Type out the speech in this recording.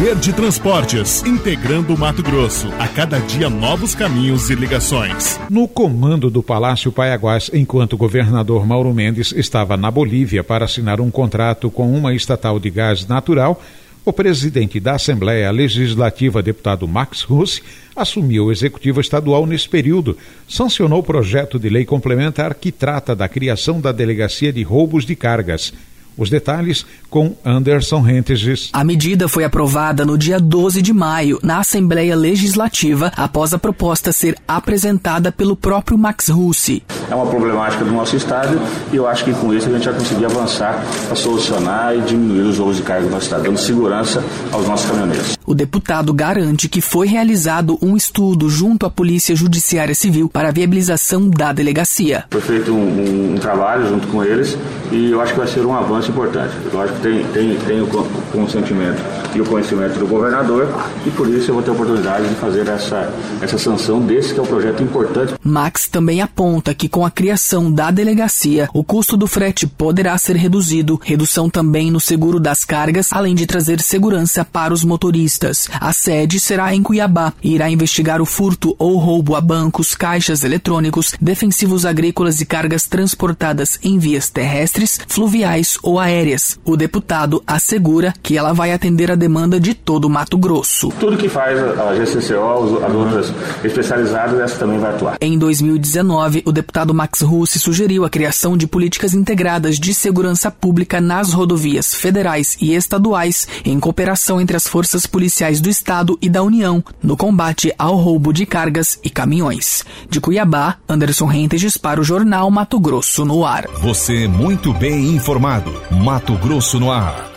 Verde Transportes, integrando o Mato Grosso. A cada dia novos caminhos e ligações. No comando do Palácio Paiaguás, enquanto o governador Mauro Mendes estava na Bolívia para assinar um contrato com uma estatal de gás natural, o presidente da Assembleia Legislativa, deputado Max Russe, assumiu o executivo estadual nesse período, sancionou o projeto de lei complementar que trata da criação da Delegacia de Roubos de Cargas. Os detalhes com Anderson Rentes. A medida foi aprovada no dia 12 de maio na Assembleia Legislativa, após a proposta ser apresentada pelo próprio Max Russi. É uma problemática do nosso Estado e eu acho que com isso a gente vai conseguir avançar para solucionar e diminuir os roubos de carga no nosso Estado, dando segurança aos nossos caminhoneiros. O deputado garante que foi realizado um estudo junto à Polícia Judiciária Civil para a viabilização da delegacia. Foi feito um, um, um trabalho junto com eles e eu acho que vai ser um avanço importante. Lógico que tem, tem, tem o consentimento e o conhecimento do governador e por isso eu vou ter a oportunidade de fazer essa, essa sanção desse que é um projeto importante. Max também aponta que com a criação da delegacia, o custo do frete poderá ser reduzido, redução também no seguro das cargas, além de trazer segurança para os motoristas. A sede será em Cuiabá e irá investigar o furto ou roubo a bancos, caixas eletrônicos, defensivos agrícolas e cargas transportadas em vias terrestres, fluviais ou aéreas. O deputado assegura que ela vai atender a demanda de todo o Mato Grosso. Tudo que faz a GCCO, as outras especializadas, essa também vai atuar. Em 2019, o deputado Max Russi sugeriu a criação de políticas integradas de segurança pública nas rodovias federais e estaduais, em cooperação entre as forças policiais do Estado e da União, no combate ao roubo de cargas e caminhões. De Cuiabá, Anderson Rentes para o Jornal Mato Grosso no Ar. Você muito bem informado. Mato Grosso no ar.